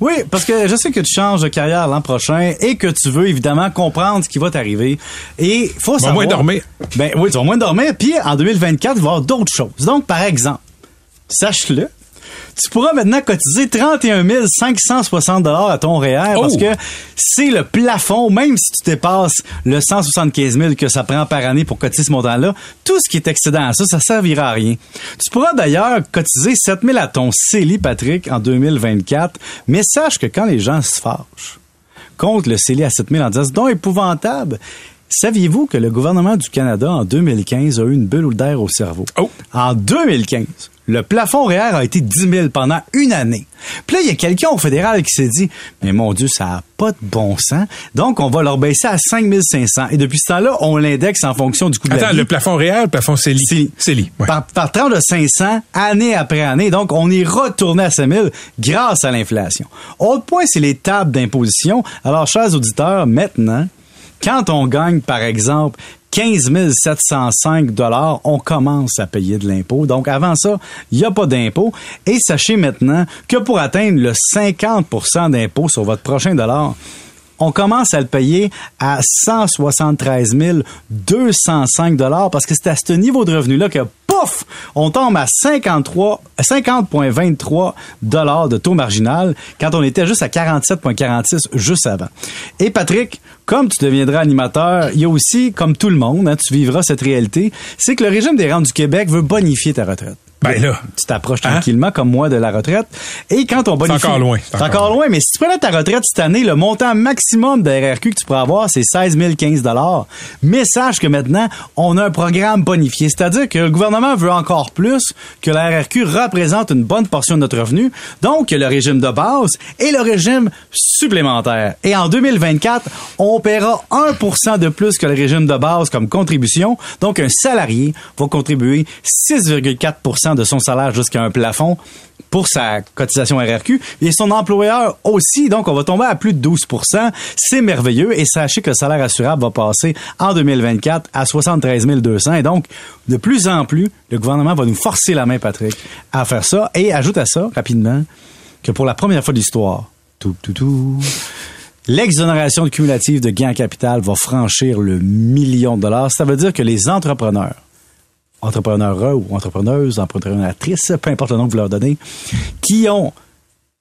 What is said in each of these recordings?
Oui, parce que je sais que tu changes de carrière l'an prochain et que tu veux évidemment comprendre ce qui va t'arriver. Et faut savoir. moins dormir. Ben oui, tu vas moins dormir. Puis en 2024, il va y avoir d'autres choses. Donc, par exemple, sache-le, tu pourras maintenant cotiser 31 560 dollars à ton REER parce Oh! que c'est le plafond, même si tu dépasses le 175 000 que ça prend par année pour cotiser ce montant-là, tout ce qui est excédent à ça, ça servira à rien. Tu pourras d'ailleurs cotiser 7 000 à ton CELI, Patrick, en 2024, mais sache que quand les gens se fâchent contre le CELI à 7 000 en disant donc épouvantable, Saviez-vous que le gouvernement du Canada, en 2015, a eu une bulle d'air au cerveau? Oh. En 2015, le plafond REER a été 10 000 pendant une année. Puis là, il y a quelqu'un au fédéral qui s'est dit, mais mon Dieu, ça n'a pas de bon sens. Donc, on va leur baisser à 5 500. Et depuis ce temps-là, on l'indexe en fonction du coût de la Attends, vie. le plafond réel, le plafond CELI. CELI. Ouais. Par, par tranche de 500, année après année. Donc, on est retourné à 5 000 grâce à l'inflation. Autre point, c'est les tables d'imposition. Alors, chers auditeurs, maintenant, quand on gagne, par exemple, 15 705 dollars, on commence à payer de l'impôt. Donc, avant ça, il n'y a pas d'impôt. Et sachez maintenant que pour atteindre le 50% d'impôt sur votre prochain dollar, on commence à le payer à 173 205 dollars parce que c'est à ce niveau de revenu-là que pouf, on tombe à 53 50,23 dollars de taux marginal quand on était juste à 47,46 juste avant. Et Patrick, comme tu deviendras animateur, il y a aussi, comme tout le monde, hein, tu vivras cette réalité, c'est que le régime des rentes du Québec veut bonifier ta retraite. Ben là. Tu t'approches Hein? tranquillement, comme moi, de la retraite. Et quand on bonifie... encore loin, C'est encore loin, mais si tu prenais ta retraite cette année, le montant maximum de RRQ que tu pourrais avoir, c'est 16 015 Mais sache que maintenant, on a un programme bonifié. C'est-à-dire que le gouvernement veut encore plus que la RRQ représente une bonne portion de notre revenu. Donc, le régime de base et le régime supplémentaire. Et en 2024, on paiera 1% de plus que le régime de base comme contribution. Donc, un salarié va contribuer 6,4 de son salaire jusqu'à un plafond pour sa cotisation RRQ et son employeur aussi. Donc, on va tomber à plus de 12% C'est merveilleux et sachez que le salaire assurable va passer en 2024 à 73 200. Et donc, de plus en plus, le gouvernement va nous forcer la main, Patrick, à faire ça. Et ajoute à ça, rapidement, que pour la première fois de l'histoire, tout, tout, tout, l'exonération cumulative de gains en capital va franchir le million de dollars. Ça veut dire que les entrepreneurs entrepreneurs ou entrepreneuses, entrepreneuratrices, peu importe le nom que vous leur donnez, qui ont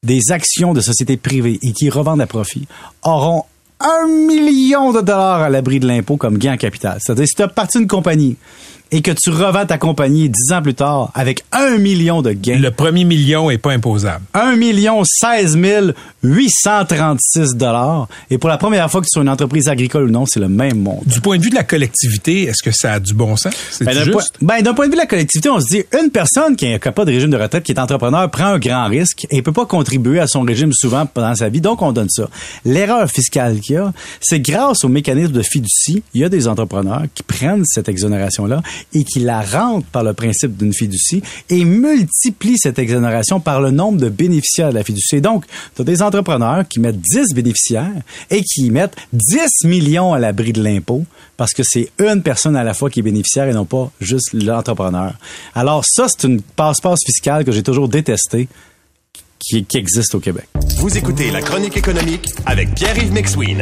des actions de sociétés privées et qui revendent à profit, auront un million de dollars à l'abri de l'impôt comme gain en capital. C'est-à-dire, si tu as parti d'une compagnie et que tu revends ta compagnie dix ans plus tard avec un million de gains, Le premier million est pas imposable. 1 million 16 836 dollars. Et pour la première fois que tu es une entreprise agricole ou non, c'est le même monde. Du point de vue de la collectivité, est-ce que ça a du bon sens? C'est Ben, d'un juste? point, ben, d'un point de vue de la collectivité, on se dit, une personne qui n'a pas de régime de retraite, qui est entrepreneur, prend un grand risque et peut pas contribuer à son régime souvent pendant sa vie, donc on donne ça. L'erreur fiscale c'est grâce au mécanisme de fiducie, il y a des entrepreneurs qui prennent cette exonération-là et qui la rentrent par le principe d'une fiducie et multiplient cette exonération par le nombre de bénéficiaires de la fiducie. Donc, tu as des entrepreneurs qui mettent 10 bénéficiaires et qui mettent 10 millions à l'abri de l'impôt parce que c'est une personne à la fois qui est bénéficiaire et non pas juste l'entrepreneur. Alors ça, c'est une passe-passe fiscale que j'ai toujours détestée qui, existe au Québec. Vous écoutez la chronique économique avec Pierre-Yves McSween.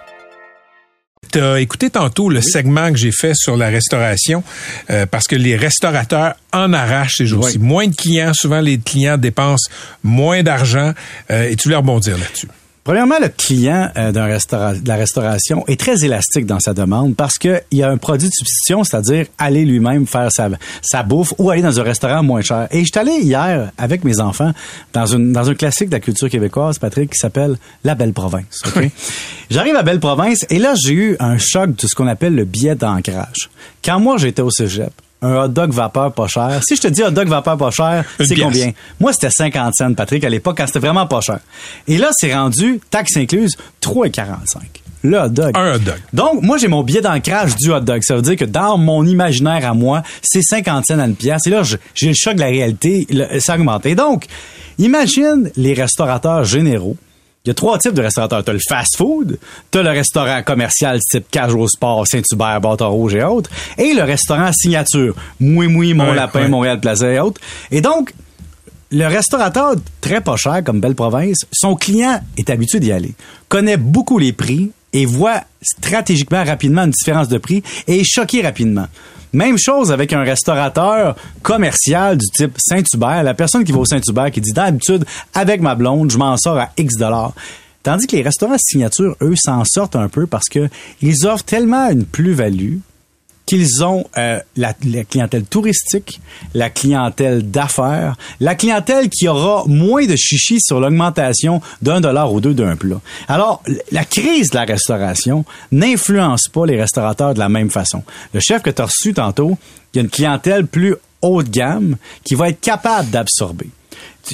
Tu as écouté tantôt le segment que j'ai fait sur la restauration euh, parce que les restaurateurs en arrachent ces jours-ci. Oui. Moins de clients, souvent les clients dépensent moins d'argent euh, et tu voulais rebondir là-dessus. Premièrement, le client euh, d'un restaurant, de la restauration est très élastique dans sa demande parce qu'il y a un produit de substitution, c'est-à-dire aller lui-même faire sa, sa bouffe ou aller dans un restaurant moins cher. Et je suis allé hier avec mes enfants dans, une, dans un classique de la culture québécoise, Patrick, qui s'appelle La Belle Province. J'arrive à Belle Province et là, j'ai eu un choc de ce qu'on appelle le billet d'ancrage. Quand moi, j'étais au cégep, un hot dog vapeur pas cher. Si je te dis hot dog vapeur pas cher, c'est combien? Moi, c'était 50 cents, Patrick, à l'époque, quand c'était vraiment pas cher. Et là, c'est rendu, taxe incluse, 3,45. Le hot dog. Un hot dog. Donc, moi, j'ai mon billet d'ancrage du hot dog. Ça veut dire que dans mon imaginaire à moi, c'est 50 cents à une pièce. Et là, j'ai le choc de la réalité. le- ça augmente. Et donc, imagine les restaurateurs généraux. Il y a trois types de restaurateurs. T'as le fast-food, t'as le restaurant commercial type au Sport, Saint-Hubert, Bâton Rouge et autres, et le restaurant signature, Moui Moui, Mon Ouais, Lapin, ouais. Montréal Plaza et autres. Et donc, le restaurateur très pas cher comme Belle Province, son client est habitué d'y aller, connaît beaucoup les prix et voit stratégiquement rapidement une différence de prix et est choqué rapidement. Même chose avec un restaurateur commercial du type Saint-Hubert, la personne qui va au Saint-Hubert qui dit d'habitude avec ma blonde, je m'en sors à X dollars. Tandis que les restaurants signature, eux, s'en sortent un peu parce que ils offrent tellement une plus-value qu'ils ont euh, la, clientèle touristique, la clientèle d'affaires, la clientèle qui aura moins de chichis sur l'augmentation d'un dollar ou deux d'un plat. Alors, la crise de la restauration n'influence pas les restaurateurs de la même façon. Le chef que tu as reçu tantôt, il y a une clientèle plus haut de gamme qui va être capable d'absorber.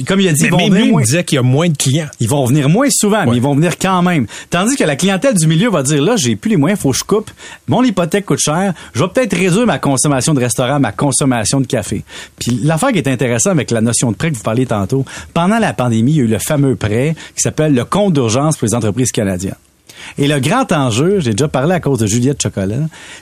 Comme il a dit, Mais ils vont venir moins- disait qu'il y a moins de clients. ils vont venir moins souvent, mais ils vont venir quand même. Tandis que la clientèle du milieu va dire, là, j'ai plus les moyens, faut que je coupe. Mon hypothèque coûte cher. Je vais peut-être réduire ma consommation de restaurant, ma consommation de café. Puis l'affaire qui est intéressante avec la notion de prêt que vous parliez tantôt, pendant la pandémie, il y a eu le fameux prêt qui s'appelle le compte d'urgence pour les entreprises canadiennes. Et le grand enjeu, j'ai déjà parlé à cause de Juliette Chocolat,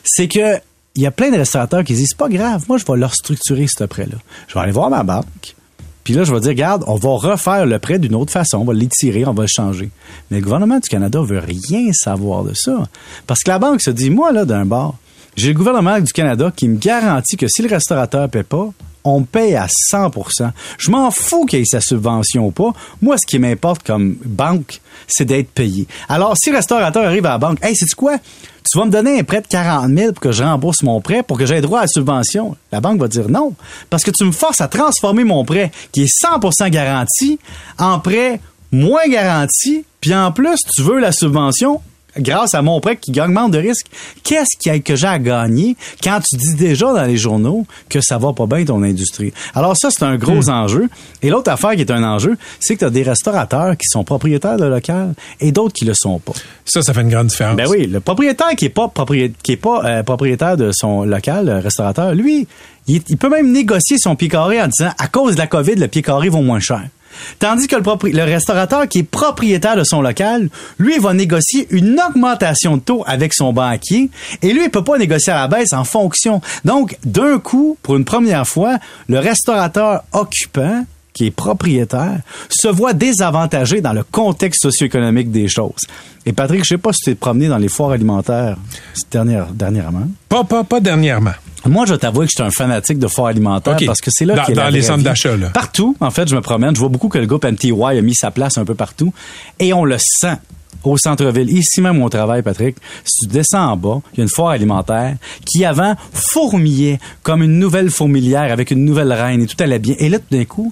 c'est que il y a plein de restaurateurs qui disent, c'est pas grave, moi, je vais leur structurer ce prêt-là. Je vais aller voir ma banque. Puis là, je vais dire, regarde, on va refaire le prêt d'une autre façon, on va l'étirer, on va le changer. Mais le gouvernement du Canada veut rien savoir de ça. Parce que la banque se dit, moi, là, d'un bar, j'ai le gouvernement du Canada qui me garantit que si le restaurateur paie pas, on paye à 100% Je m'en fous qu'il y ait sa subvention ou pas. Moi, ce qui m'importe comme banque, c'est d'être payé. Alors, si le restaurateur arrive à la banque, hey, c'est quoi? Tu vas me donner un prêt de 40 000 pour que je rembourse mon prêt, pour que j'aie droit à la subvention. La banque va dire non. Parce que tu me forces à transformer mon prêt, qui est 100% garanti, en prêt moins garanti, puis en plus, tu veux la subvention grâce à mon prêt qui augmente de risque. Qu'est-ce qu'il y a que j'ai à gagner quand tu dis déjà dans les journaux que ça va pas bien ton industrie? Alors ça, c'est un gros enjeu. Et l'autre affaire qui est un enjeu, c'est que tu as des restaurateurs qui sont propriétaires de local et d'autres qui le sont pas. Ça, ça fait une grande différence. Ben oui, le propriétaire qui est pas propriétaire, qui est pas euh, propriétaire de son local, le restaurateur, lui, il, il peut même négocier son pied carré en disant à cause de la COVID, le pied carré vaut moins cher. Tandis que le, restaurateur qui est propriétaire de son local, lui, il va négocier une augmentation de taux avec son banquier et lui, il peut pas négocier à la baisse en fonction. Donc, d'un coup, pour une première fois, le restaurateur occupant qui est propriétaire, se voit désavantagé dans le contexte socio-économique des choses. Et Patrick, je sais pas si tu t'es promené dans les foires alimentaires dernière, dernièrement. Pas, pas, pas dernièrement. Moi, je t'avoue que je suis un fanatique de foires alimentaires OK. parce que c'est là Dans- qu'il y a dans la les centres d'achat, là. Partout, en fait, je me promène. Je vois beaucoup que le groupe MTY a mis sa place un peu partout. Et on le sent au centre-ville. Ici même où on travaille, Patrick, si tu descends en bas, il y a une foire alimentaire qui avant fourmillait comme une nouvelle fourmilière avec une nouvelle reine et tout allait bien. Et là, tout d'un coup,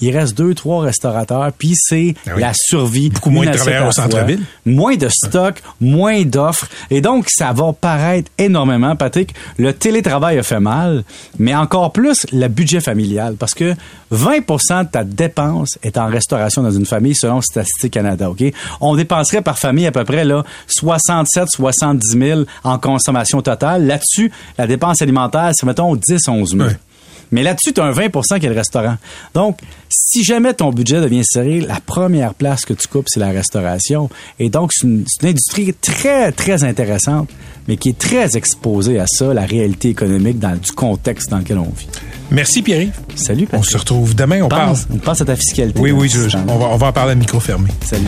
il reste deux, trois restaurateurs, puis c'est Ah oui. la survie. Beaucoup moins de travailleurs au centre-ville. Moins de stock, moins d'offres. Et donc, ça va paraître énormément, Patrick. Le télétravail a fait mal, mais encore plus le budget familial. Parce que 20% de ta dépense est en restauration dans une famille selon Statistique Canada, OK? On dépenserait par famille à peu près, là, 67, 70 000 en consommation totale. Là-dessus, la dépense alimentaire, c'est, mettons, 10, 11 000. Ouais. Mais là-dessus, tu as un 20% qui est le restaurant. Donc, si jamais ton budget devient serré, la première place que tu coupes, c'est la restauration. Et donc, c'est une, c'est une industrie très, très intéressante, mais qui est très exposée à ça, la réalité économique dans du contexte dans lequel on vit. Merci, Pierre. Salut, On Patrick. se retrouve demain. On parle. Pense, on pense à ta fiscalité. Oui, oui, je- on, va, on va en parler à micro fermé. Salut.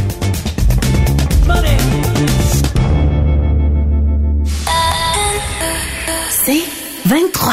C'est 23.